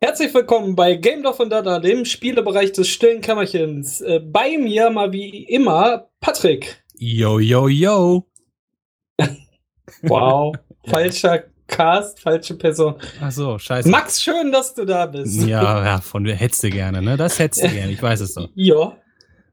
Herzlich willkommen bei Game Love und Dada, dem Spielebereich des stillen Kämmerchens. Äh, bei mir mal wie immer Patrick. Yo, yo, yo. Wow, falscher Cast, falsche Person. Ach so, scheiße. Max, schön, dass du da bist. Ja, ja, von hättest du gerne, ne? Das hättest du gerne, ich weiß es doch. Ja,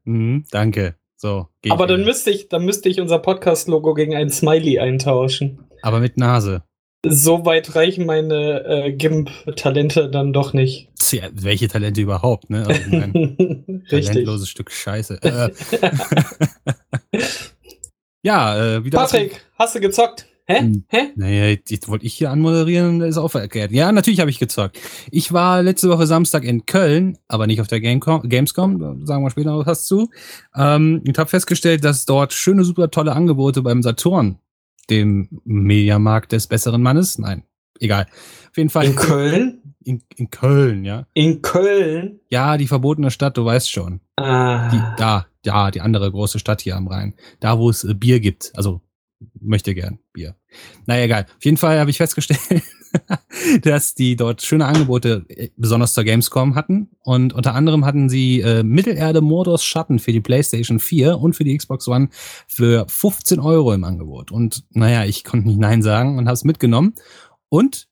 Mhm, danke. So, aber dann wieder. müsste ich, dann müsste ich unser Podcast-Logo gegen ein Smiley eintauschen. Aber mit Nase. So weit reichen meine äh, GIMP-Talente dann doch nicht. Tja, welche Talente überhaupt, ne? Also ein Richtig. talentloses Stück Scheiße. Äh. ja, äh, wieder. Patrick, hast du gezockt? Hä? Hm. Hä? Naja, jetzt wollte ich hier anmoderieren, das ist auch verkehrt. Ja, natürlich habe ich gezockt. Ich war letzte Woche Samstag in Köln, aber nicht auf der Gamecom, Gamescom, da sagen wir später noch was zu. Ähm, und habe festgestellt, dass dort schöne, super tolle Angebote beim Saturn, dem Mediamarkt des besseren Mannes, nein, egal. Auf jeden Fall In Köln? in, in Köln, ja. In Köln? Ja, die verbotene Stadt, du weißt schon. Ah. Die, da, ja, die andere große Stadt hier am Rhein. Da, wo es äh, Bier gibt. Also, möchte gern Bier. Naja, egal. Auf jeden Fall habe ich festgestellt, dass die dort schöne Angebote äh, besonders zur Gamescom hatten. Und unter anderem hatten sie äh, Mittelerde Mordors Schatten für die PlayStation 4 und für die Xbox One für 15 Euro im Angebot. Und naja, ich konnte nicht Nein sagen und habe es mitgenommen. Und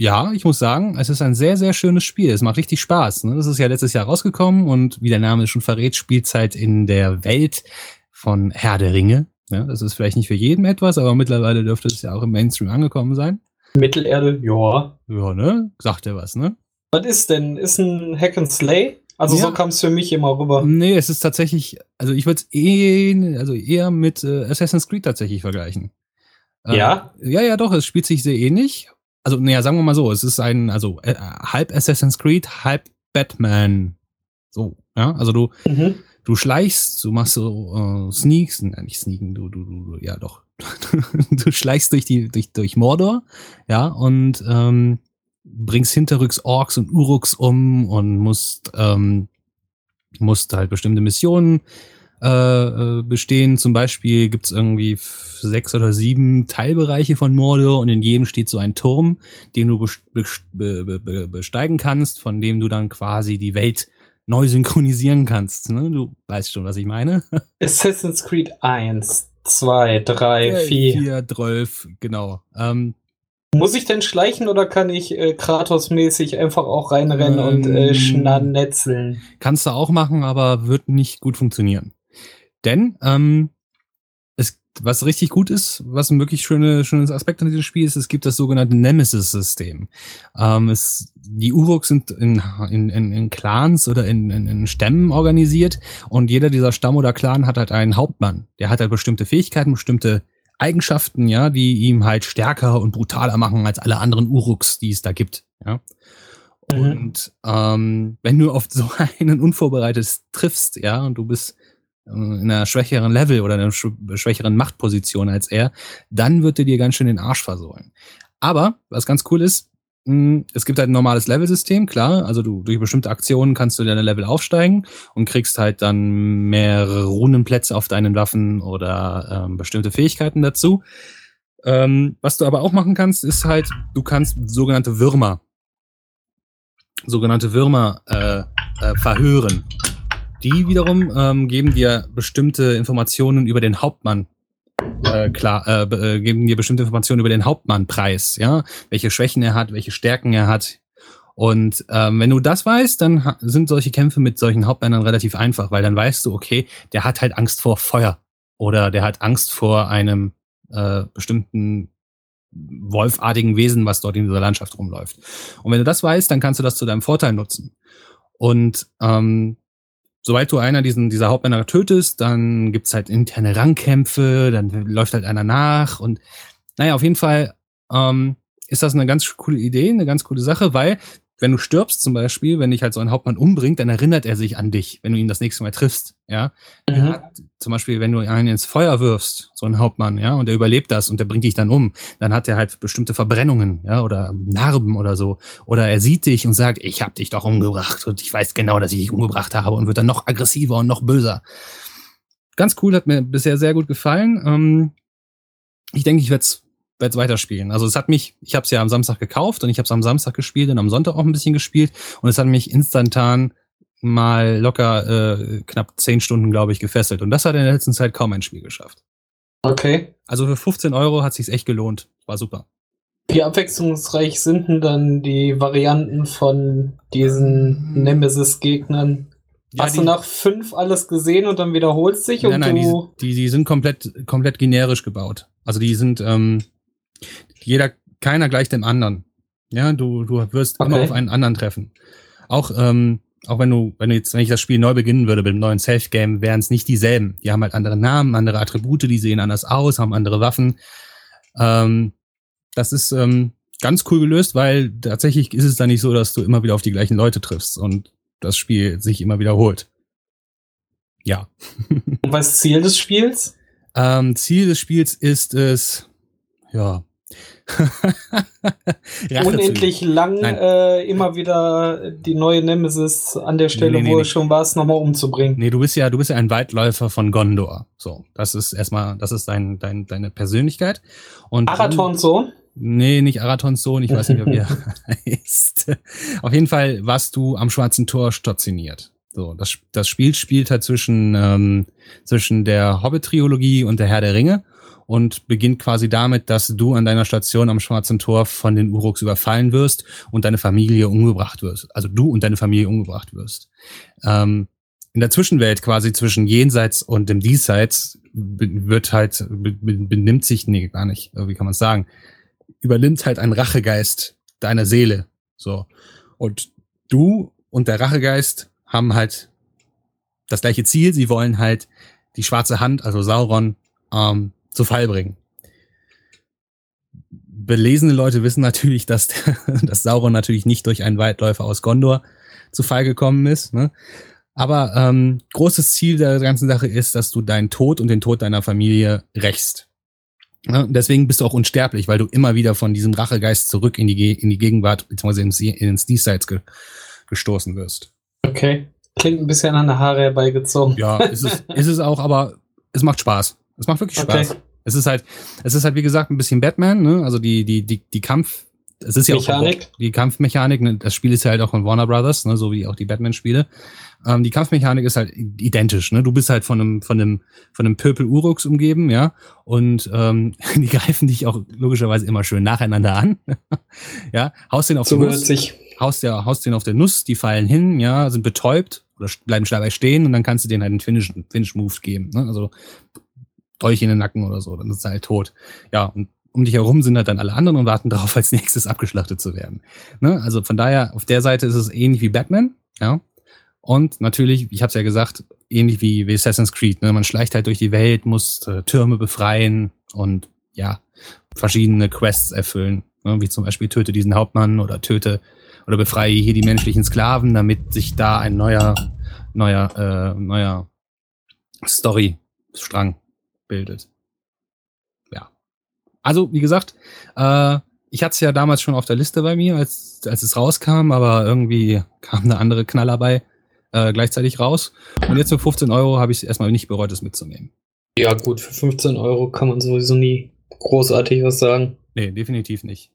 ja, ich muss sagen, es ist ein sehr, sehr schönes Spiel. Es macht richtig Spaß. Ne? Das ist ja letztes Jahr rausgekommen und wie der Name schon verrät, Spielzeit in der Welt von Herr der Ringe. Ja, das ist vielleicht nicht für jeden etwas, aber mittlerweile dürfte es ja auch im Mainstream angekommen sein. Mittelerde, ja. Ja, ne? Sagt er was, ne? Was ist denn? Ist ein Hack and Slay? Also Ja. so kam es für mich immer rüber. Nee, es ist tatsächlich, also ich würde es eh, also eher mit äh, Assassin's Creed tatsächlich vergleichen. Äh, Ja? Ja, ja, doch, es spielt sich sehr ähnlich. Also, naja, sagen wir mal so, es ist ein, also äh, halb Assassin's Creed, halb Batman. So, ja, also du, Mhm. Du schleichst, du machst so äh, Sneaks, nein, nicht Sneaken, du, du, du, ja doch. du schleichst durch die, durch, durch Mordor, ja, und ähm, bringst hinterrücks Orks und Uruks um und musst, ähm, musst halt bestimmte Missionen äh, äh, bestehen. Zum Beispiel gibt's irgendwie f- sechs oder sieben Teilbereiche von Mordor und in jedem steht so ein Turm, den du bes- bes- be- be- be- besteigen kannst, von dem du dann quasi die Welt neu synchronisieren kannst. Ne? Du weißt schon, was ich meine. Assassin's Creed 1, 2, 3, 4. Vier, zwölf, genau. Ähm, Muss ich denn schleichen oder kann ich äh, Kratos-mäßig einfach auch reinrennen und äh, Ähm. schnanetzeln? Kannst du auch machen, aber wird nicht gut funktionieren. Denn ähm, was richtig gut ist, was ein wirklich schöne, schönes Aspekt an diesem Spiel ist, es gibt das sogenannte Nemesis-System. Ähm, es, die Uruks sind in, in, in, in Clans oder in, in, in Stämmen organisiert und jeder dieser Stamm oder Clan hat halt einen Hauptmann. Der hat halt bestimmte Fähigkeiten, bestimmte Eigenschaften, ja, die ihm halt stärker und brutaler machen als alle anderen Uruks, die es da gibt. Ja. Mhm. Und ähm, wenn du auf so einen unvorbereitet triffst, ja, und du bist in einer schwächeren Level oder in einer sch- schwächeren Machtposition als er, dann wird er dir ganz schön den Arsch versohlen. Aber, was ganz cool ist, mh, es gibt halt ein normales Level-System, klar. Also du durch bestimmte Aktionen kannst du deine Level aufsteigen und kriegst halt dann mehrere Runenplätze auf deinen Waffen oder ähm, bestimmte Fähigkeiten dazu. Ähm, was du aber auch machen kannst, ist halt, du kannst sogenannte Würmer, sogenannte Würmer äh, äh, verhören. Die wiederum ähm, geben dir bestimmte Informationen über den Hauptmann. Äh, klar, äh, äh, geben dir bestimmte Informationen über den Hauptmannpreis, ja, welche Schwächen er hat, welche Stärken er hat. Und ähm, wenn du das weißt, dann sind solche Kämpfe mit solchen Hauptmännern relativ einfach, weil dann weißt du, okay, der hat halt Angst vor Feuer oder der hat Angst vor einem äh, bestimmten wolfartigen Wesen, was dort in dieser Landschaft rumläuft. Und wenn du das weißt, dann kannst du das zu deinem Vorteil nutzen. Und ähm, sobald du einer diesen, dieser Hauptmänner tötest, dann gibt's halt interne Rangkämpfe, dann läuft halt einer nach und naja, auf jeden Fall ähm, ist das eine ganz coole Idee, eine ganz coole Sache, weil wenn du stirbst zum Beispiel, wenn dich halt so ein Hauptmann umbringt, dann erinnert er sich an dich, wenn du ihn das nächste Mal triffst, ja. Er Mhm. hat, zum Beispiel, wenn du einen ins Feuer wirfst, so ein Hauptmann, ja, und der überlebt das und der bringt dich dann um, dann hat er halt bestimmte Verbrennungen, ja, oder Narben oder so. Oder er sieht dich und sagt, ich hab dich doch umgebracht und ich weiß genau, dass ich dich umgebracht habe und wird dann noch aggressiver und noch böser. Ganz cool, hat mir bisher sehr gut gefallen. Ähm, ich denke, ich werde es werde es weiterspielen. Also es hat mich, ich habe es ja am Samstag gekauft und ich habe es am Samstag gespielt und am Sonntag auch ein bisschen gespielt und es hat mich instantan mal locker äh, knapp zehn Stunden, glaube ich, gefesselt. Und das hat in der letzten Zeit kaum ein Spiel geschafft. Okay. Also für 15 Euro hat sich's echt gelohnt. War super. Wie abwechslungsreich sind denn dann die Varianten von diesen Mhm. Nemesis-Gegnern? Ja, Hast die- du nach fünf alles gesehen und dann wiederholst sich Nein, und nein, die, du. die, die sind komplett, komplett generisch gebaut. Also die sind, ähm, jeder, keiner gleich dem anderen. Ja, du, du wirst immer Okay. auf einen anderen treffen. Auch, ähm, auch wenn du, wenn du jetzt, wenn ich das Spiel neu beginnen würde mit dem neuen Safe-Game, wären es nicht dieselben. Die haben halt andere Namen, andere Attribute, die sehen anders aus, haben andere Waffen. Ähm, das ist ähm, ganz cool gelöst, weil tatsächlich ist es dann nicht so, dass du immer wieder auf die gleichen Leute triffst und das Spiel sich immer wiederholt. Ja. Und was ist Ziel des Spiels? Ähm, Ziel des Spiels ist es, ja. Unendlich lang äh, immer wieder die neue Nemesis an der Stelle, Nee, nee, wo nee. es schon war, nochmal umzubringen. Nee, du bist ja, du bist ja ein Weitläufer von Gondor. So, das ist erstmal, das ist dein, dein, deine Persönlichkeit. Und Arathons Sohn? Nee, nicht Arathons Sohn, ich weiß nicht, wie er heißt. Auf jeden Fall warst du am Schwarzen Tor stationiert. So, das, das Spiel spielt halt zwischen, ähm, zwischen der Hobbit-Trilogie und der Herr der Ringe und beginnt quasi damit, dass du an deiner Station am Schwarzen Tor von den Uruks überfallen wirst und deine Familie umgebracht wirst. Also du und deine Familie umgebracht wirst. Ähm, in der Zwischenwelt quasi zwischen Jenseits und dem Diesseits wird halt, be- be- benimmt sich, nee, gar nicht, äh, wie kann man es sagen, übernimmt halt ein Rachegeist deiner Seele. So. Und du und der Rachegeist haben halt das gleiche Ziel. Sie wollen halt die schwarze Hand, also Sauron, ähm, zu Fall bringen. Belesene Leute wissen natürlich, dass, dass Sauron natürlich nicht durch einen Weitläufer aus Gondor zu Fall gekommen ist. Ne? Aber ähm, großes Ziel der ganzen Sache ist, dass du deinen Tod und den Tod deiner Familie rächst. Ja, und deswegen bist du auch unsterblich, weil du immer wieder von diesem Rachegeist zurück in die, Ge in die Gegenwart bzw. ins, ins Diesseits ge gestoßen wirst. Okay. Klingt ein bisschen an der Haare herbeigezogen. Ja, ist es, ist es auch, aber es macht Spaß. Es macht wirklich Okay. Es ist halt, es ist halt, wie gesagt, ein bisschen Batman, ne? Also die, die, die, die Kampf, es ist ja auch die Kampfmechanik, ne? das Spiel ist ja halt auch von Warner Brothers, ne? so wie auch die Batman-Spiele. Ähm, die Kampfmechanik ist halt identisch, ne? Du bist halt von einem, von einem, von einem Pöpel Uruks umgeben, ja. Und ähm, die greifen dich auch logischerweise immer schön nacheinander an. ja, haust den auf So die Nuss, haust, der, haust den auf der Nuss, die fallen hin, ja, sind betäubt oder bleiben dabei stehen und dann kannst du denen halt einen Finish, Finish Move geben. Ne? Also Dolch in den Nacken oder so, dann ist er halt tot. Ja, und um dich herum sind halt dann alle anderen und warten darauf, als nächstes abgeschlachtet zu werden. Ne? Also von daher, auf der Seite ist es ähnlich wie Batman, ja. Und natürlich, ich habe es ja gesagt, ähnlich wie, wie Assassin's Creed. Ne? Man schleicht halt durch die Welt, muss äh, Türme befreien und ja, verschiedene Quests erfüllen. Ne? Wie zum Beispiel töte diesen Hauptmann oder töte oder befreie hier die menschlichen Sklaven, damit sich da ein neuer, neuer, äh, neuer Story-Strang bildet. Ja. Also, wie gesagt, äh, ich hatte es ja damals schon auf der Liste bei mir, als, als es rauskam, aber irgendwie kam eine andere Knaller bei äh, gleichzeitig raus. Und jetzt für 15 Euro habe ich es erstmal nicht bereut, es mitzunehmen. Ja, gut, für 15 Euro kann man sowieso nie großartig was sagen. Nee, definitiv nicht.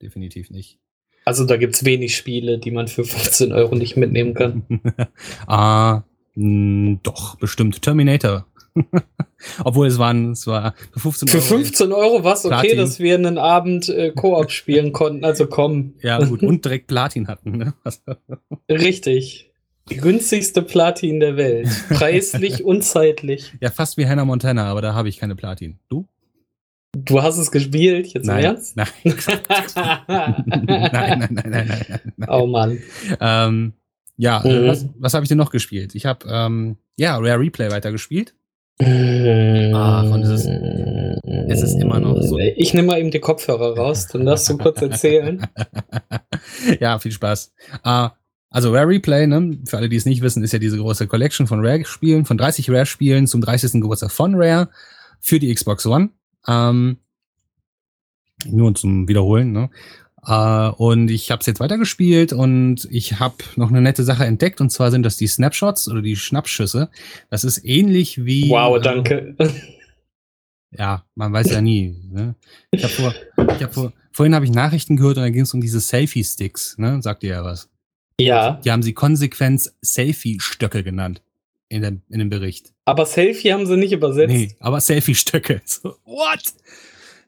Definitiv nicht. Also da gibt's wenig Spiele, die man für 15 Euro nicht mitnehmen kann. ah, mh, doch, bestimmt. Terminator. Obwohl es waren, es war für 15 Für Euro. 15 Euro war okay, Platin. dass wir einen Abend äh, Koop spielen konnten. Also komm, Ja, gut, und direkt Platin hatten. Ne? Richtig. Die günstigste Platin der Welt. Preislich und zeitlich. ja, fast wie Hannah Montana, aber da habe ich keine Platin. Du? Du hast es gespielt, jetzt im Nein. Ernst? Nein. nein, nein, nein, nein, nein. Oh Mann. Ähm, ja, Mhm. äh, was, was habe ich denn noch gespielt? Ich habe ähm, ja Rare Replay weitergespielt. Ach, und es ist- es ist immer noch so. Ich nehme mal eben die Kopfhörer raus, dann darfst du kurz erzählen. ja, viel Spaß. Äh, also Rare Replay, ne, für alle, die es nicht wissen, ist ja diese große Collection von Rare-Spielen, von 30 Rare-Spielen zum 30. Geburtstag von Rare für die Xbox One. Ähm, nur zum Wiederholen, ne? Äh, und ich habe es jetzt weitergespielt und ich habe noch eine nette Sache entdeckt und zwar sind das die Snapshots oder die Schnappschüsse. Das ist ähnlich wie Wow, äh, danke. Ja, man weiß ja nie. Ne? Ich hab vor, ich hab vor, vorhin habe ich Nachrichten gehört und da ging es um diese Selfie-Sticks, ne? Sagt ihr ja was. Ja. Die haben sie konsequent Selfie-Stöcke genannt in dem, in dem Bericht. Aber Selfie haben sie nicht übersetzt. Nee, aber Selfie-Stöcke. So, what?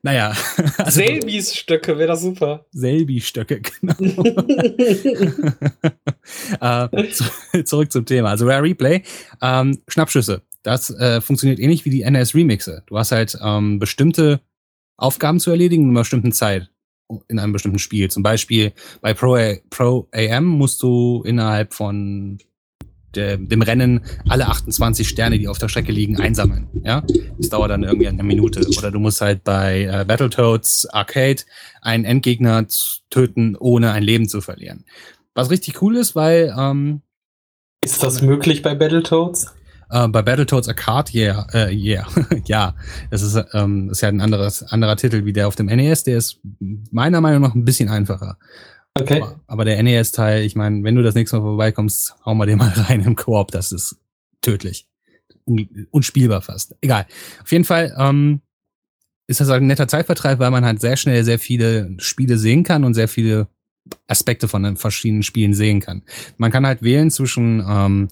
Naja. Also, Selbis-Stöcke wäre das super. Selbi-Stöcke, genau. äh, zu, zurück zum Thema. Also Rare Replay, ähm, Schnappschüsse. Das äh, funktioniert ähnlich wie die NS-Remixe. Du hast halt ähm, bestimmte Aufgaben zu erledigen in einer bestimmten Zeit in einem bestimmten Spiel. Zum Beispiel bei Pro, A Pro AM musst du innerhalb von dem Rennen alle 28 Sterne, die auf der Strecke liegen, einsammeln. Ja, das dauert dann irgendwie eine Minute. Oder du musst halt bei äh, Battletoads Arcade einen Endgegner töten, ohne ein Leben zu verlieren. Was richtig cool ist, weil ähm, ist das möglich bei Battletoads? Uh, bei Battletoads Arcade, yeah, uh, yeah, ja. Das ist, ähm, ist ja ein anderes, anderer Titel wie der auf dem NES. Der ist meiner Meinung nach ein bisschen einfacher. Okay. Aber, aber der NES-Teil, ich meine, wenn du das nächste Mal vorbeikommst, hau mal den mal rein im Koop. Das ist tödlich. Un unspielbar fast. Egal. Auf jeden Fall ähm, ist das halt ein netter Zeitvertreib, weil man halt sehr schnell sehr viele Spiele sehen kann und sehr viele Aspekte von den verschiedenen Spielen sehen kann. Man kann halt wählen zwischen ähm,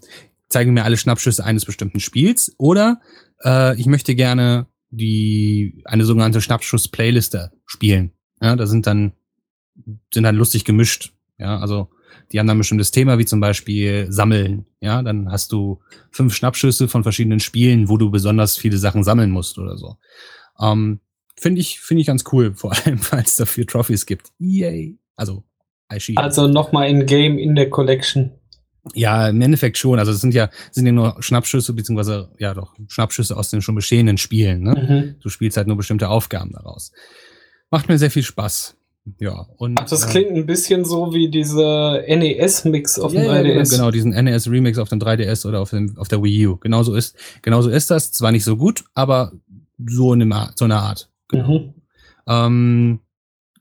zeigen mir alle Schnappschüsse eines bestimmten Spiels oder äh, ich möchte gerne die eine sogenannte Schnappschuss-Playliste spielen. Ja, da sind dann sind dann lustig gemischt. Ja, also die haben dann ein bestimmtes Thema, wie zum Beispiel Sammeln. Ja, dann hast du fünf Schnappschüsse von verschiedenen Spielen, wo du besonders viele Sachen sammeln musst oder so. Ähm, finde ich, finde ich ganz cool, vor allem, weil es dafür Trophies gibt. Yay. Also, Also nochmal in Game in der Collection. Ja, im Endeffekt schon. Also es sind ja, sind ja nur Schnappschüsse, beziehungsweise ja doch, Schnappschüsse aus den schon bestehenden Spielen. Ne? Mhm. Du spielst halt nur bestimmte Aufgaben daraus. Macht mir sehr viel Spaß. Ja, und. Ach, das äh, klingt ein bisschen so wie diese NES-Mix auf ja, dem 3DS. Ja, genau, diesen NES-Remix auf dem 3DS oder auf, dem, auf der Wii U. Genauso ist, genauso ist das. Zwar nicht so gut, aber so in dem, so einer Art. Genau. Mhm. Ähm,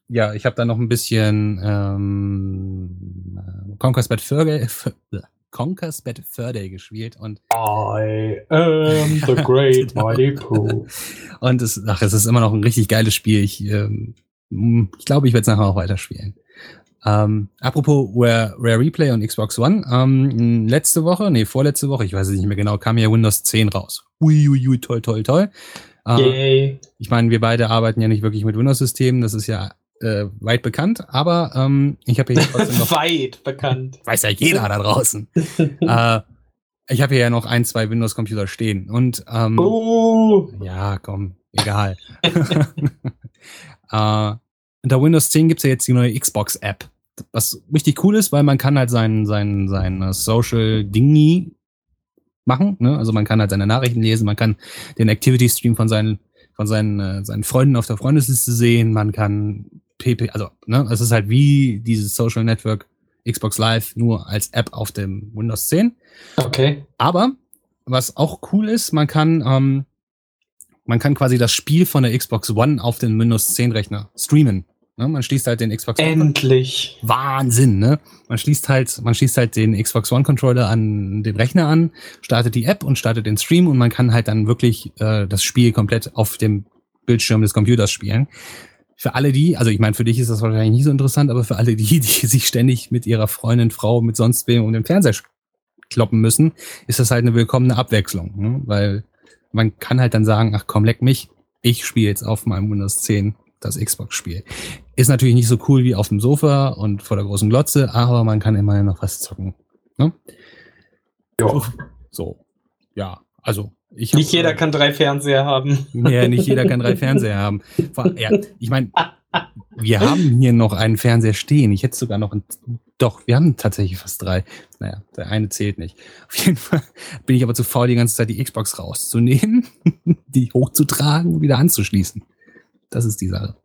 ja, ich habe da noch ein bisschen ähm, Conquest Bad Fur Conquest Bad Fur Day gespielt und I am the great mighty Pooh. und es, ach, es ist immer noch ein richtig geiles Spiel. Ich, ähm, ich glaube, ich werde es nachher auch weiterspielen. Ähm, apropos Rare, Rare Replay und Xbox One, ähm, letzte Woche, nee, vorletzte Woche, ich weiß es nicht mehr genau, kam ja Windows 10 raus. Uiuiui, ui, ui, toll, toll, toll. Ähm, ich meine, wir beide arbeiten ja nicht wirklich mit Windows-Systemen, das ist ja äh, weit bekannt, aber ähm, ich habe hier trotzdem noch. weit bekannt. Weiß ja jeder da draußen. äh, ich habe hier ja noch ein, zwei Windows-Computer stehen. Und ähm, uh. ja, komm, egal. äh, unter Windows 10 gibt's ja jetzt die neue Xbox-App. Was richtig cool ist, weil man kann halt sein, sein, sein Social Dingy machen. Ne? Also man kann halt seine Nachrichten lesen, man kann den Activity Stream von seinen von seinen, äh, seinen Freunden auf der Freundesliste sehen, man kann PP, also, ne, es ist halt wie dieses Social Network Xbox Live nur als App auf dem Windows 10. Okay. Aber was auch cool ist, man kann, ähm, man kann quasi das Spiel von der Xbox One auf den Windows 10 Rechner streamen. Ne? Man schließt halt den Xbox One. Endlich. Wahnsinn, ne? Man schließt halt, man schließt halt den Xbox One Controller an den Rechner an, startet die App und startet den Stream und man kann halt dann wirklich äh, das Spiel komplett auf dem Bildschirm des Computers spielen für alle die, also ich meine, für dich ist das wahrscheinlich nicht so interessant, aber für alle die, die sich ständig mit ihrer Freundin, Frau, mit sonst wem um den Fernseher kloppen müssen, ist das halt eine willkommene Abwechslung, ne? weil man kann halt dann sagen, ach komm, leck mich, ich spiele jetzt auf meinem Windows 10 das Xbox-Spiel. Ist natürlich nicht so cool wie auf dem Sofa und vor der großen Glotze, aber man kann immerhin noch was zocken. Ne? Ja. So, ja, also ich nicht jeder kann drei Fernseher haben. Ja, nicht jeder kann drei Fernseher haben. Ja, ich meine, wir haben hier noch einen Fernseher stehen. Ich hätte sogar noch einen. Doch, wir haben tatsächlich fast drei. Naja, der eine zählt nicht. Auf jeden Fall bin ich aber zu faul, die ganze Zeit die Xbox rauszunehmen, die hochzutragen und wieder anzuschließen. Das ist die Sache.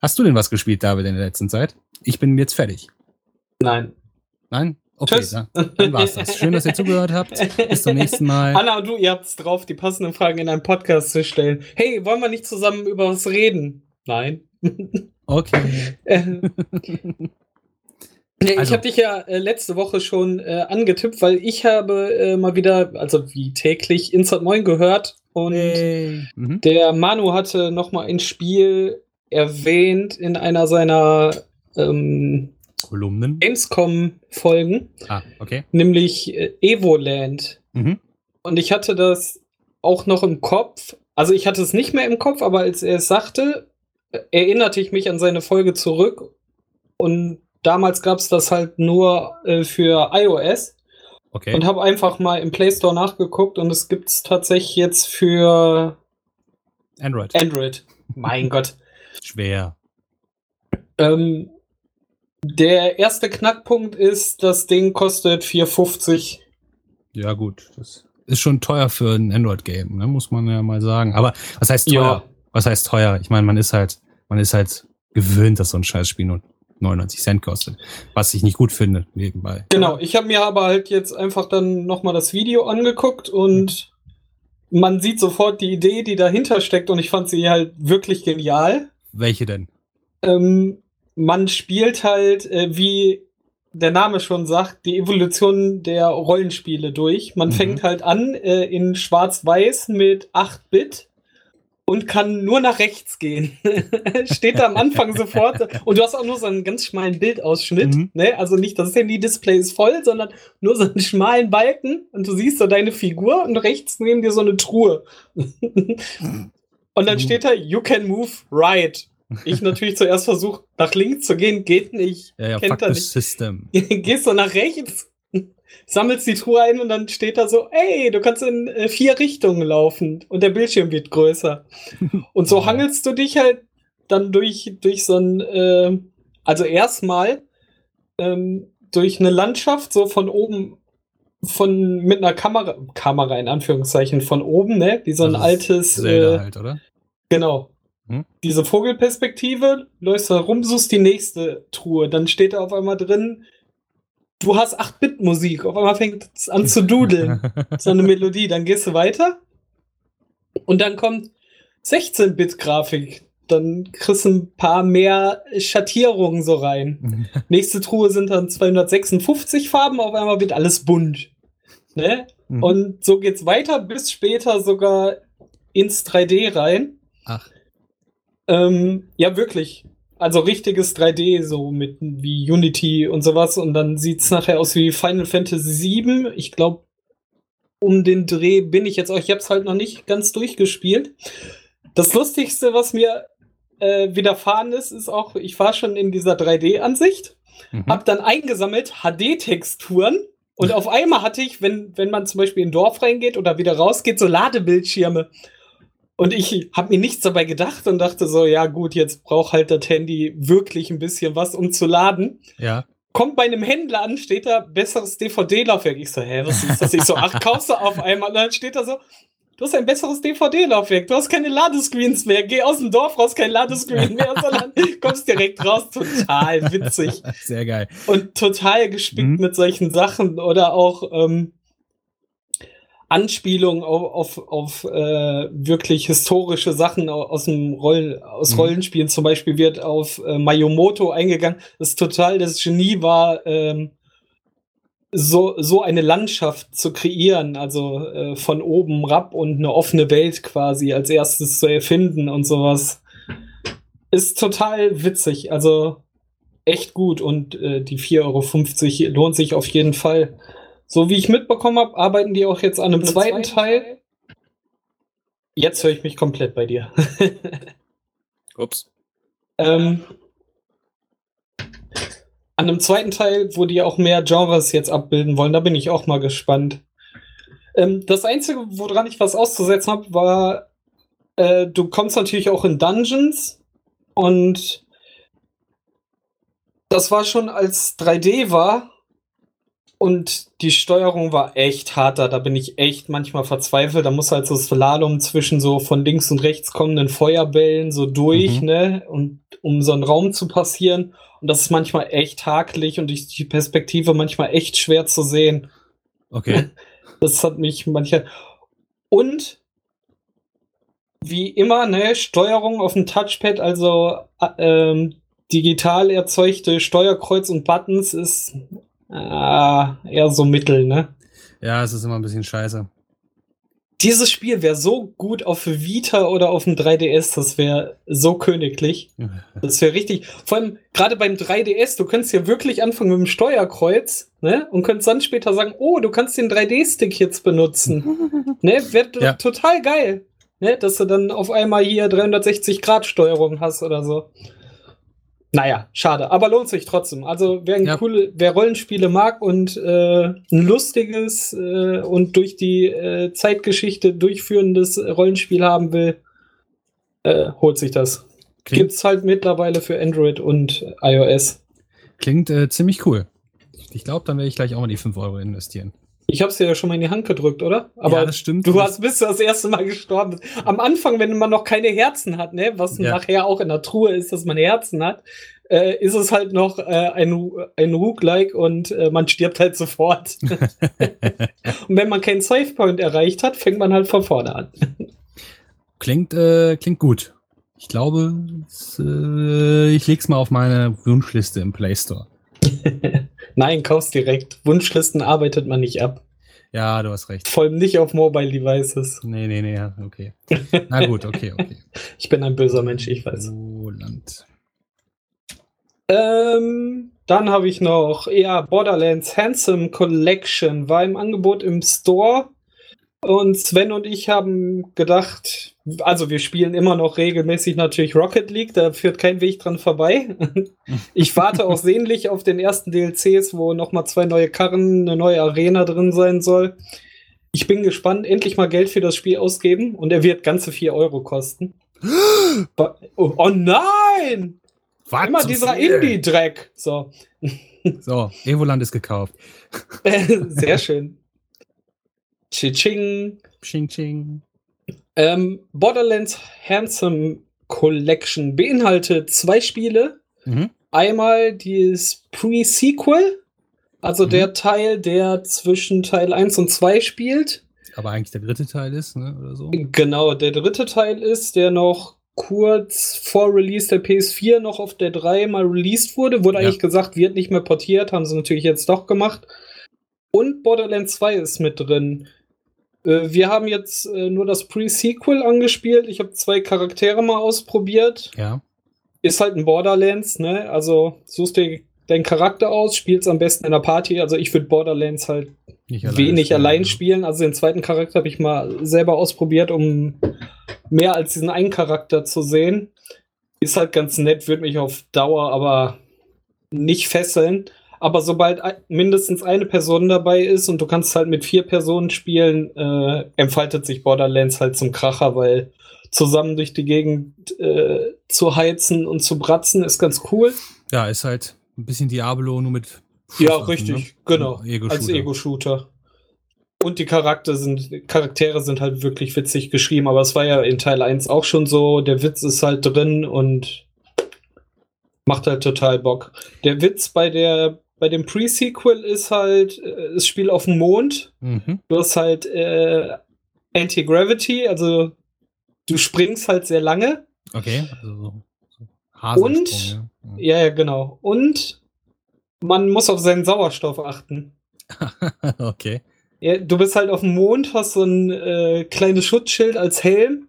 Hast du denn was gespielt, David, in der letzten Zeit? Ich bin jetzt fertig. Nein. Nein? Okay, Tschüss. Dann, dann war's das. Schön, dass ihr zugehört habt. Bis zum nächsten Mal. Anna und du, ihr habt's drauf, die passenden Fragen in einem Podcast zu stellen. Hey, wollen wir nicht zusammen über was reden? Nein. Okay. Also. Ich habe dich ja äh, letzte Woche schon äh, angetippt, weil ich habe äh, mal wieder, also wie täglich, Insert 9 gehört und hey. mhm. der Manu hatte noch mal ein Spiel erwähnt in einer seiner ähm, Kolumnen. Gamescom-Folgen. Ah, okay. Nämlich äh, Evoland. Mhm. Und ich hatte das auch noch im Kopf. Also ich hatte es nicht mehr im Kopf, aber als er es sagte, erinnerte ich mich an seine Folge zurück. Und damals gab es das halt nur äh, für iOS. Okay. Und habe einfach mal im Play Store nachgeguckt und es gibt es tatsächlich jetzt für Android. Android. Mein Gott. Schwer. Ähm, der erste Knackpunkt ist, das Ding kostet 4,50. Ja, gut. Das ist schon teuer für ein Android-Game, ne? muss man ja mal sagen. Aber was heißt teuer? Ja. Was heißt teuer? Ich meine, man ist halt, man ist halt gewöhnt, dass so ein Scheißspiel nur 99 Cent kostet. Was ich nicht gut finde, nebenbei. Genau, ich habe mir aber halt jetzt einfach dann nochmal das Video angeguckt und mhm. man sieht sofort die Idee, die dahinter steckt und ich fand sie halt wirklich genial. Welche denn? Ähm, man spielt halt, äh, wie der Name schon sagt, die Evolution der Rollenspiele durch. Man mhm. fängt halt an äh, in Schwarz-Weiß mit 8-Bit und kann nur nach rechts gehen. Steht da am Anfang sofort. Und du hast auch nur so einen ganz schmalen Bildausschnitt. Mhm. Ne? Also nicht das Handy-Display ist voll, sondern nur so einen schmalen Balken. Und du siehst so deine Figur und rechts neben dir so eine Truhe. und dann mhm. steht da, you can move right. Ich natürlich zuerst versucht, nach links zu gehen, geht nicht. Ja, ja, Kennt fuck nicht. System. Gehst du nach rechts, sammelst die Truhe ein und dann steht da so, ey, du kannst in äh, vier Richtungen laufen und der Bildschirm wird größer. Und so hangelst du dich halt dann durch, durch so ein, äh, also erstmal ähm, durch eine Landschaft, so von oben, von mit einer Kamera, Kamera in Anführungszeichen, von oben, ne? Wie so ein altes. Zelda äh, halt, oder? Genau. Hm? Diese Vogelperspektive, läufst da rum, suchst die nächste Truhe. Dann steht da auf einmal drin, du hast 8-Bit-Musik. Auf einmal fängt es an zu dudeln. so eine Melodie. Dann gehst du weiter. Und dann kommt 16-Bit-Grafik. Dann kriegst du ein paar mehr Schattierungen so rein. Nächste Truhe sind dann 256 Farben. Auf einmal wird alles bunt. Ne? Mhm. Und so geht's weiter bis später sogar ins 3D rein. Ach. Ähm, ja, wirklich. Also richtiges 3D, so mit wie Unity und sowas. Und dann sieht es nachher aus wie Final Fantasy VII. Ich glaube, um den Dreh bin ich jetzt auch. Ich habe es halt noch nicht ganz durchgespielt. Das Lustigste, was mir äh, widerfahren ist, ist auch, ich war schon in dieser 3D-Ansicht, mhm. habe dann eingesammelt HD-Texturen und auf einmal hatte ich, wenn, wenn man zum Beispiel in ein Dorf reingeht oder wieder rausgeht, so Ladebildschirme. Und ich habe mir nichts dabei gedacht und dachte so, ja gut, jetzt braucht halt das Handy wirklich ein bisschen was, um zu laden. Ja. Kommt bei einem Händler an, steht da besseres DVD-Laufwerk. Ich so, hä, was ist das? Ich so, ach, kaufst du auf einmal? Und dann steht da so, du hast ein besseres DVD-Laufwerk, du hast keine Ladescreens mehr, geh aus dem Dorf raus, kein Ladescreen mehr, sondern kommst direkt raus. Total witzig. Sehr geil. Und total gespickt mhm. mit solchen Sachen oder auch, ähm, Anspielung auf, auf, auf äh, wirklich historische Sachen aus dem Rollen, aus mhm. Rollenspielen. Zum Beispiel wird auf äh, Mayomoto eingegangen, das total das Genie war, ähm, so, so eine Landschaft zu kreieren, also äh, von oben rab und eine offene Welt quasi als erstes zu erfinden und sowas. Ist total witzig, also echt gut und äh, die 4,50 Euro lohnt sich auf jeden Fall. So wie ich mitbekommen habe, arbeiten die auch jetzt an einem zweiten, zweiten Teil. Teil. Jetzt höre ich mich komplett bei dir. Ups. Ähm, an einem zweiten Teil, wo die auch mehr Genres jetzt abbilden wollen, da bin ich auch mal gespannt. Ähm, das Einzige, woran ich was auszusetzen habe, war, äh, du kommst natürlich auch in Dungeons und das war schon als 3D war, und die Steuerung war echt hart da. Da bin ich echt manchmal verzweifelt. Da muss halt so Slalom zwischen so von links und rechts kommenden Feuerbällen so durch, mhm. ne? Und um so einen Raum zu passieren. Und das ist manchmal echt hakelig und die Perspektive manchmal echt schwer zu sehen. Okay. Das hat mich manchmal. Und wie immer, ne, Steuerung auf dem Touchpad, also äh, ähm, digital erzeugte Steuerkreuz und Buttons ist äh, eher so mittel, ne? Ja, es ist immer ein bisschen scheiße. Dieses Spiel wäre so gut auf Vita oder auf dem 3DS, das wäre so königlich. Das wäre richtig. Vor allem gerade beim 3DS, du könntest ja wirklich anfangen mit dem Steuerkreuz, ne? Und könntest dann später sagen, oh, du kannst den 3D-Stick jetzt benutzen. ne? Wäre Ja. total geil. Ne? Dass du dann auf einmal hier 360 Grad Steuerung hast oder so. Naja, schade, aber lohnt sich trotzdem. Also wer, Ja. coole, wer Rollenspiele mag und äh, ein lustiges äh, und durch die äh, Zeitgeschichte durchführendes Rollenspiel haben will, äh, holt sich das. Klingt, Gibt's halt mittlerweile für Android und iOS. klingt äh, ziemlich cool. Ich glaube, dann werde ich gleich auch mal die 5 Euro investieren. Ich hab's dir ja schon mal in die Hand gedrückt, oder? Aber ja, das stimmt. du hast bist das erste Mal gestorben. Am Anfang, wenn man noch keine Herzen hat, ne, was Ja. nachher auch in der Truhe ist, dass man Herzen hat, äh, ist es halt noch äh, ein, ein Roguelike und äh, man stirbt halt sofort. und wenn man keinen Savepoint erreicht hat, fängt man halt von vorne an. Klingt, äh, klingt gut. Ich glaube, es, äh, ich leg's mal auf meine Wunschliste im Play Store. Nein, kauf's direkt. Wunschlisten arbeitet man nicht ab. Ja, du hast recht. Vor allem nicht auf Mobile Devices. Nee, nee, nee, okay. Na gut, okay, okay. Ich bin ein böser Mensch, ich weiß. Roland. Ähm, dann habe ich noch, ja, Borderlands Handsome Collection war im Angebot im Store. Und Sven und ich haben gedacht, also wir spielen immer noch regelmäßig natürlich Rocket League, da führt kein Weg dran vorbei. Ich warte auch sehnlich auf den ersten DLCs, wo nochmal zwei neue Karren, eine neue Arena drin sein soll. Ich bin gespannt, endlich mal Geld für das Spiel ausgeben und er wird ganze 4 Euro kosten. oh, oh nein! Was Immer dieser? Indie-Dreck. So. So, Evoland ist gekauft. Sehr schön. Tsching. Ching, ching. Ähm, Borderlands Handsome Collection beinhaltet zwei Spiele. Mhm. Einmal dieses Pre-Sequel, also Mhm. der Teil, der zwischen Teil 1 und 2 spielt. Aber eigentlich der dritte Teil ist, ne, oder so. Genau, der dritte Teil ist, der noch kurz vor Release der PS4 noch auf der 3 mal released wurde. Wurde Ja. eigentlich gesagt, wird nicht mehr portiert, haben sie natürlich jetzt doch gemacht. Und Borderlands 2 ist mit drin. Äh, Wir haben jetzt äh, nur das Pre-Sequel angespielt. Ich habe zwei Charaktere mal ausprobiert. Ja. Ist halt ein Borderlands, ne? Also suchst dir deinen Charakter aus, spielst am besten in der Party. Also ich würde Borderlands halt Nicht alleine wenig spielen, allein spielen. Also den zweiten Charakter habe ich mal selber ausprobiert, um mehr als diesen einen Charakter zu sehen. Ist halt ganz nett, würde mich auf Dauer aber nicht fesseln. Aber sobald mindestens eine Person dabei ist und du kannst halt mit vier Personen spielen, äh, entfaltet sich Borderlands halt zum Kracher, weil zusammen durch die Gegend äh, zu heizen und zu bratzen ist ganz cool. Ja, ist halt ein bisschen Diablo, nur mit. Ja, richtig, ne? genau. Ego-Shooter. Als Ego-Shooter. Und die Charakter sind, Charaktere sind halt wirklich witzig geschrieben, aber es war ja in Teil 1 auch schon so. Der Witz ist halt drin und macht halt total Bock. Der Witz bei der bei dem Pre-Sequel ist halt äh, das Spiel auf dem Mond. Mhm. Du hast halt äh, Anti-Gravity, also du springst halt sehr lange. Okay, also Und- ja. Ja, ja, genau. Und man muss auf seinen Sauerstoff achten. okay. Ja, du bist halt auf dem Mond, hast so ein äh, kleines Schutzschild als Helm.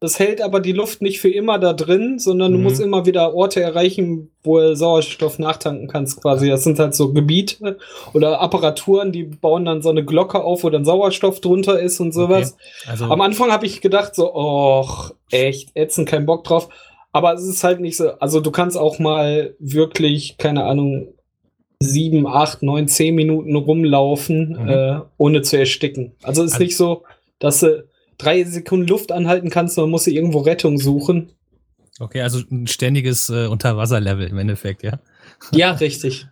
Das hält aber die Luft nicht für immer da drin, sondern du Mhm. musst immer wieder Orte erreichen, wo du Sauerstoff nachtanken kannst quasi. Das sind halt so Gebiete oder Apparaturen, die bauen dann so eine Glocke auf, wo dann Sauerstoff drunter ist und sowas. Also, Am Anfang habe ich gedacht so, och, echt, ätzend, kein Bock drauf. Aber es ist halt nicht so, also du kannst auch mal wirklich, keine Ahnung, sieben, acht, neun, zehn Minuten rumlaufen, Mhm. äh, ohne zu ersticken. Also es ist Also- nicht so, dass du drei Sekunden Luft anhalten kannst, sondern musst du irgendwo Rettung suchen. okay, also ein ständiges äh, Unterwasserlevel im Endeffekt, ja. Ja, richtig.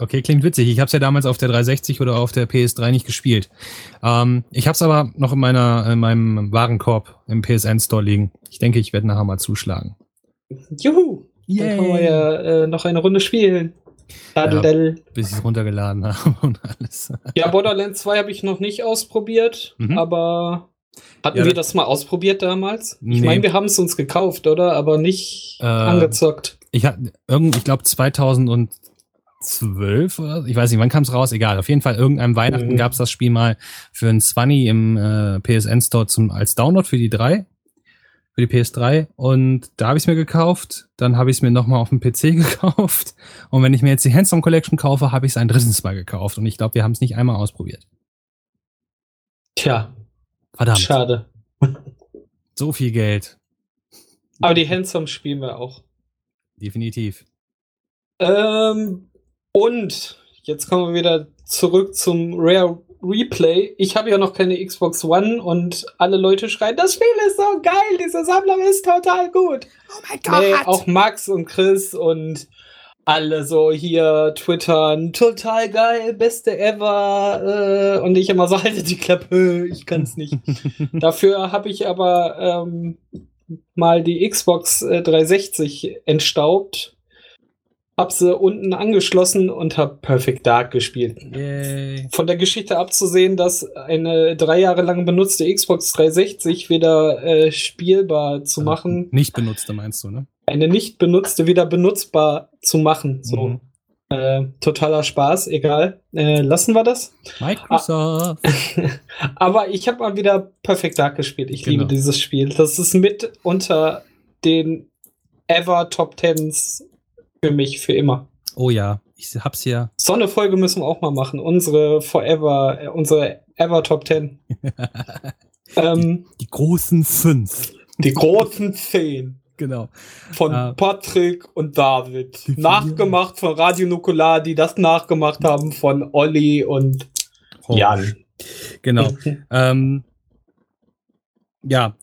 Okay, klingt witzig. Ich habe es ja damals auf der 360 oder auf der PS3 nicht gespielt. Ähm, ich habe es aber noch in meiner in meinem Warenkorb im PSN Store liegen. Ich denke, ich werde nachher mal zuschlagen. Juhu! Dann können wir ja äh, noch eine Runde spielen. Daddel. bis ich es runtergeladen habe und alles. Ja, Borderlands 2 habe ich noch nicht ausprobiert, Mhm. aber hatten Ja, wir da- das mal ausprobiert damals? Ich Nee. meine, wir haben es uns gekauft, oder? Aber nicht Äh, angezockt. Ich, ich glaube 2012 oder so. ich weiß nicht, wann kam es raus, egal. Auf jeden Fall, irgendeinem Weihnachten Mhm. gab es das Spiel mal für ein 20 im äh, PSN Store zum, als Download für die 3, für die PS3. Und da habe ich es mir gekauft. Dann habe ich es mir nochmal auf dem PC gekauft. Und wenn ich mir jetzt die Handsome Collection kaufe, habe ich es ein drittes Mal gekauft. Und ich glaube, wir haben es nicht einmal ausprobiert. Tja, Verdammt, schade. so viel Geld. Aber die Handsome spielen wir auch. Definitiv. Ähm, und jetzt kommen wir wieder zurück zum Rare Replay. Ich habe ja noch keine Xbox One und alle Leute schreien, das Spiel ist so geil, diese Sammlung ist total gut. Oh mein Nee, auch Max und Chris und alle so hier twittern, total geil, beste ever. Äh, und ich immer so, halte die Klappe, ich kann's nicht. Dafür habe ich aber ähm, mal die Xbox äh, 360 entstaubt, hab sie unten angeschlossen und hab Perfect Dark gespielt. Yay. Von der Geschichte abzusehen, dass eine drei Jahre lang benutzte Xbox 360 wieder äh, spielbar zu machen, Nicht benutzte, meinst du, ne? eine nicht benutzte wieder benutzbar zu machen. So. Mhm. Äh, totaler Spaß, egal. Äh, lassen wir das. Microsoft. Aber ich habe mal wieder Perfect Dark gespielt. Ich Genau. liebe dieses Spiel. Das ist mit unter den Ever Top Tens für mich, für immer. Oh ja, ich hab's hier. So eine Folge müssen wir auch mal machen. Unsere Forever, äh, unsere Ever Top Ten. ähm, Die großen fünf. die großen zehn Genau. von Ah. Patrick und David. Die vier. Nachgemacht von Radio Nukular, die das nachgemacht haben von Olli und Jan. Genau. ähm, ja.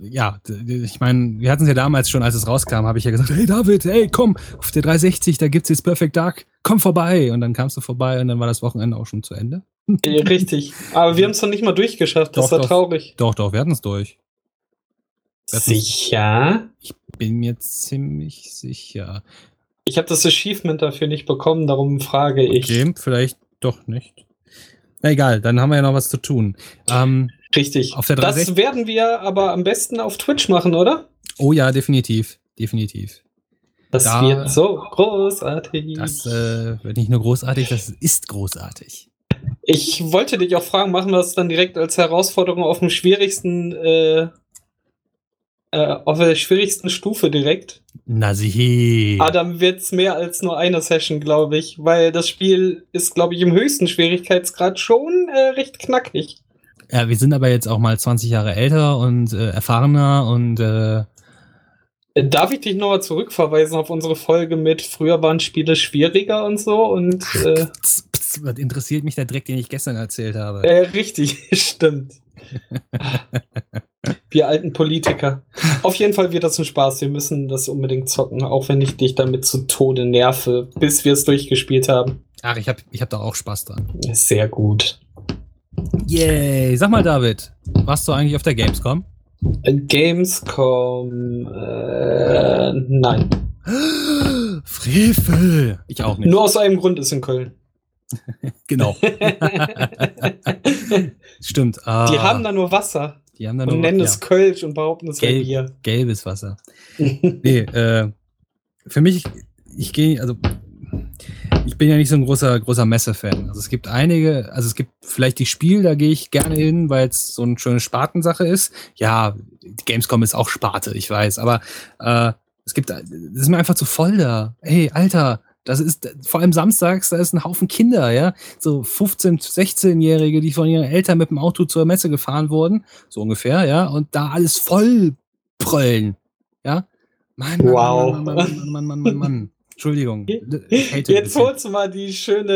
Ja, ich meine, wir hatten es ja damals schon, als es rauskam, habe ich ja gesagt, hey David, hey, komm, auf der 360, da gibt's jetzt Perfect Dark, komm vorbei. Und dann kamst du vorbei und dann war das Wochenende auch schon zu Ende. Richtig. Aber wir haben es noch nicht mal durchgeschafft. Das Doch, war doch. traurig. Doch, doch, wir hatten es durch. Sicher? Bin mir ziemlich sicher. Ich habe das Achievement dafür nicht bekommen, darum frage ich. Okay, vielleicht doch nicht. Na egal, dann haben wir ja noch was zu tun. Ähm, Richtig. Auf der das 360 werden wir aber am besten auf Twitch machen, oder? oh ja, definitiv. Definitiv. Das Da- wird so großartig. Das äh, wird nicht nur großartig, das ist großartig. ich wollte dich auch fragen, machen wir es dann direkt als Herausforderung auf dem schwierigsten, äh, äh, auf der schwierigsten Stufe direkt? Na sieh. Ah, dann wird's mehr als nur eine Session, glaube ich, weil das Spiel ist, glaube ich, im höchsten Schwierigkeitsgrad schon äh, recht knackig. Ja, wir sind aber jetzt auch mal 20 Jahre älter und äh, erfahrener und äh, Darf ich dich nochmal zurückverweisen auf unsere Folge mit früher waren Spiele schwieriger und so und äh, pss, pss, was interessiert mich der Dreck, den ich gestern erzählt habe. äh, richtig, stimmt. Wir alten Politiker. Auf jeden Fall wird das ein Spaß. Wir müssen das unbedingt zocken, auch wenn ich dich damit zu Tode nerve, bis wir es durchgespielt haben. Ach, ich hab, ich hab da auch Spaß dran. Sehr gut. Yay. Sag mal, David, warst du eigentlich auf der Gamescom? Äh, Gamescom, äh, nein. Frevel. Ich auch nicht. Nur aus einem Grund ist in Köln. Genau. Stimmt. Ah, Die haben da nur Wasser die haben da und nur nennen ja, es Kölsch und behaupten es Gelb. Bier. gelbes Wasser. Nee, äh, für mich, ich gehe, also ich bin ja nicht so ein großer, großer Messe-Fan. Also es gibt einige, also es gibt vielleicht die Spiel, da gehe ich gerne hin, weil es so eine schöne Spartensache ist. Ja, die Gamescom ist auch Sparte, ich weiß, aber äh, es gibt, das ist mir einfach zu voll da. Hey, Alter, das ist vor allem samstags, da ist ein Haufen Kinder, ja, so 15, 16-Jährige, die von ihren Eltern mit dem Auto zur Messe gefahren wurden, so ungefähr, ja, und da alles voll brüllen, ja. Mann, Mann, Wow. Mann, Mann, Mann, Mann, Mann, Mann, Mann. Entschuldigung. Jetzt holst du mal die schöne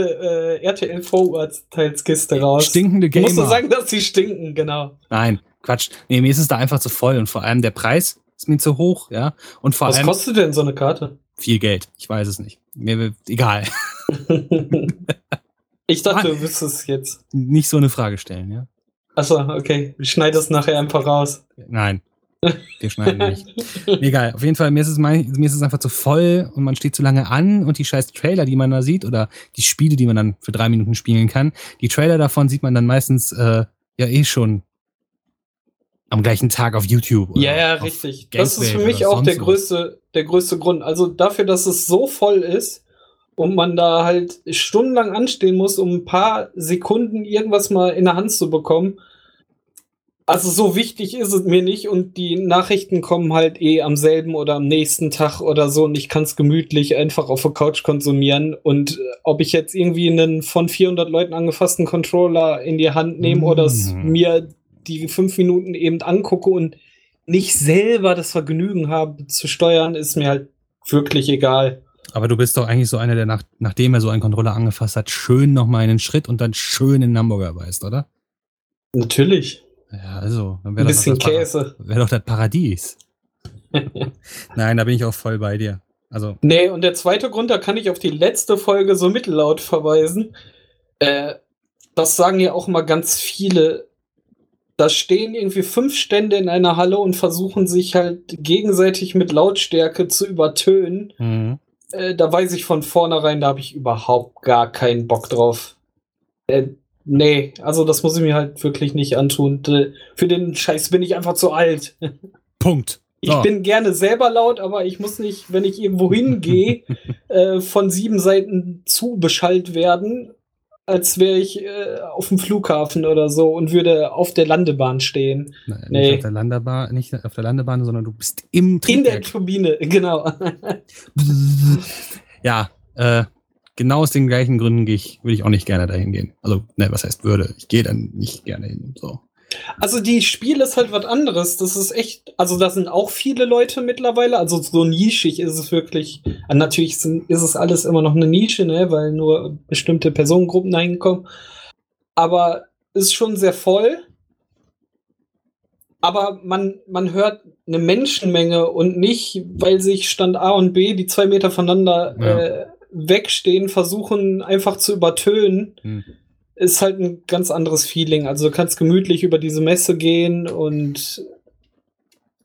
äh, RTL Vorurteilskiste raus. Stinkende Du musst Gamer. du sagen, dass sie stinken, genau. Nein, Quatsch. Nee, mir ist es da einfach zu voll und vor allem der Preis ist mir zu hoch, ja. Und vor Was allem kostet denn so eine Karte? viel Geld. Ich weiß es nicht. Mir wird- egal. ich dachte, Ah. du wüsstest es jetzt. Nicht so eine Frage stellen, ja. Achso, okay. Ich schneide das nachher einfach raus. Nein. Wir schneiden nicht. Egal, auf jeden Fall, mir ist, es mein, mir ist es einfach zu voll und man steht zu lange an und die scheiß Trailer, die man da sieht, oder die Spiele, die man dann für drei Minuten spielen kann, die Trailer davon sieht man dann meistens äh, ja eh schon am gleichen Tag auf YouTube. Ja, ja, richtig. Das ist für mich auch der größte, der größte Grund. Also dafür, dass es so voll ist und man da halt stundenlang anstehen muss, um ein paar Sekunden irgendwas mal in der Hand zu bekommen. Also so wichtig ist es mir nicht und die Nachrichten kommen halt eh am selben oder am nächsten Tag oder so und ich kann es gemütlich einfach auf der Couch konsumieren und äh, ob ich jetzt irgendwie einen von 400 Leuten angefassten Controller in die Hand nehme oder es Mhm. mir die fünf Minuten eben angucke und nicht selber das Vergnügen habe zu steuern, ist mir halt wirklich egal. Aber du bist doch eigentlich so einer, der nach, nachdem er so einen Controller angefasst hat, schön nochmal einen Schritt und dann schön in den Hamburger beißt, oder? Natürlich. Ja, also, dann Ein wäre bisschen doch Käse. wär doch das Paradies. Nein, da bin ich auch voll bei dir. Also, Nee, und der zweite Grund, da kann ich auf die letzte Folge so mittellaut verweisen. Äh, das sagen ja auch mal ganz viele. Da stehen irgendwie fünf Stände in einer Halle und versuchen sich halt gegenseitig mit Lautstärke zu übertönen. mhm. Äh, da weiß ich von vornherein, da habe ich überhaupt gar keinen Bock drauf. Äh, nee, also das muss ich mir halt wirklich nicht antun. Für den Scheiß bin ich einfach zu alt. Punkt. Ich bin gerne selber laut, aber ich muss nicht, wenn ich irgendwo hingehe, äh, von sieben Seiten zu beschallt werden, als wäre ich äh, auf dem Flughafen oder so und würde auf der Landebahn stehen. Nein, Nee. Nicht auf der Landebahn, nicht auf der Landebahn, sondern du bist im In der Triebwerk. Turbine, genau. ja, äh, genau aus den gleichen Gründen gehe ich, würde ich auch nicht gerne dahin gehen. Also, ne, was heißt würde? Ich gehe dann nicht gerne hin. So. Also die Spiel ist halt was anderes. Das ist echt, also da sind auch viele Leute mittlerweile. Also so nischig ist es wirklich. Natürlich ist es alles immer noch eine Nische, ne, weil nur bestimmte Personengruppen reinkommen. Aber ist schon sehr voll. Aber man, man hört eine Menschenmenge und nicht, weil sich Stand A und B, die zwei Meter voneinander Ja. äh, wegstehen, versuchen einfach zu übertönen Hm. ist halt ein ganz anderes Feeling. Also du kannst gemütlich über diese Messe gehen und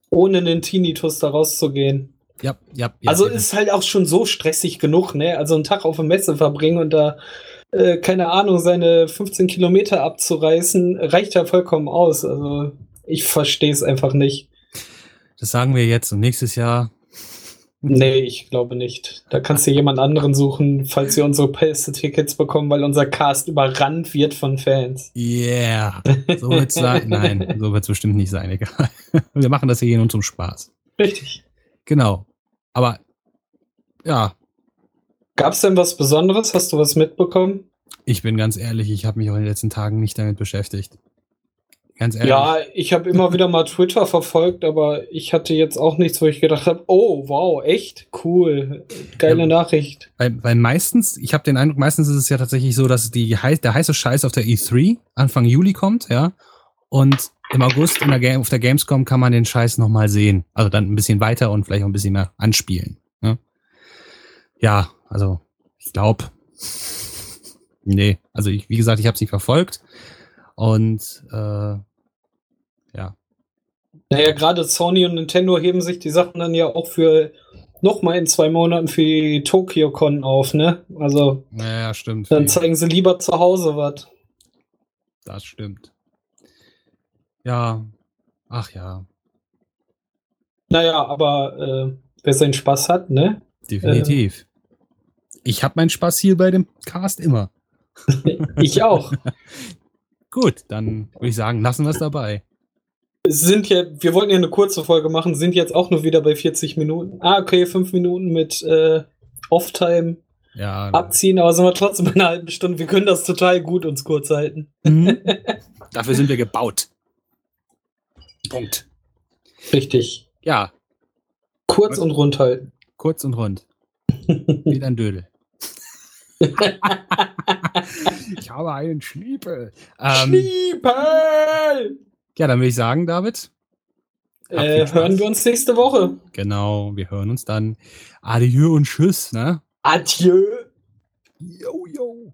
ohne einen Tinnitus da rauszugehen. Ja, ja, ja. also ist halt auch schon so stressig genug, ne? Also einen Tag auf der Messe verbringen und da, äh, keine Ahnung, seine 15 Kilometer abzureißen, reicht ja vollkommen aus. Also ich verstehe es einfach nicht. Das sagen wir jetzt und nächstes Jahr. Nee, ich glaube nicht. Da kannst du jemand anderen suchen, falls wir unsere Pässe-Tickets bekommen, weil unser Cast überrannt wird von Fans. Yeah. So wird's sein. Nein, so wird's bestimmt nicht sein, egal. Wir machen das hier nur zum Spaß. Richtig. Genau. Aber ja, Gab's denn was Besonderes? Hast du was mitbekommen? ich bin ganz ehrlich, ich habe mich auch in den letzten Tagen nicht damit beschäftigt. Ganz ehrlich. Ja, ich habe immer wieder mal Twitter verfolgt, aber ich hatte jetzt auch nichts, wo ich gedacht habe, oh, wow, echt cool, geile Ja. Nachricht. Weil, weil meistens, ich habe den Eindruck, meistens ist es ja tatsächlich so, dass die, der heiße Scheiß auf der E3 Anfang Juli kommt, ja. Und im August der Game, auf der Gamescom kann man den Scheiß nochmal sehen. Also dann ein bisschen weiter und vielleicht auch ein bisschen mehr anspielen. Ja, ja also ich glaube, nee, also ich, wie gesagt, ich habe es nicht verfolgt. Und äh, ja, Naja, gerade Sony und Nintendo heben sich die Sachen dann ja auch für nochmal in zwei Monaten für die Tokyo-Con auf, ne? Also ja, stimmt. dann zeigen sie lieber zu Hause was. Das stimmt. Ja, ach ja, Naja, aber äh, wer seinen Spaß hat, ne? definitiv. Ich habe meinen Spaß hier bei dem Cast immer. Ich auch. Gut, dann würde ich sagen, lassen wir es dabei. Sind ja, wir wollten ja eine kurze Folge machen, sind jetzt auch nur wieder bei 40 Minuten. Ah, okay, fünf Minuten mit äh, Off-Time Ja, abziehen, aber sind wir trotzdem bei einer halben Stunde. Wir können das total gut uns kurz halten. Mhm. dafür sind wir gebaut. Punkt. Richtig. Ja, Kurz und rund halten. kurz und rund. Wie ein Dödel. ich habe einen Schniepel. Ähm, Schniepel! Ja, dann würde ich sagen, David. Äh, hören wir uns nächste Woche. Genau, wir hören uns dann. Adieu und Tschüss, ne? Adieu. Yo, yo.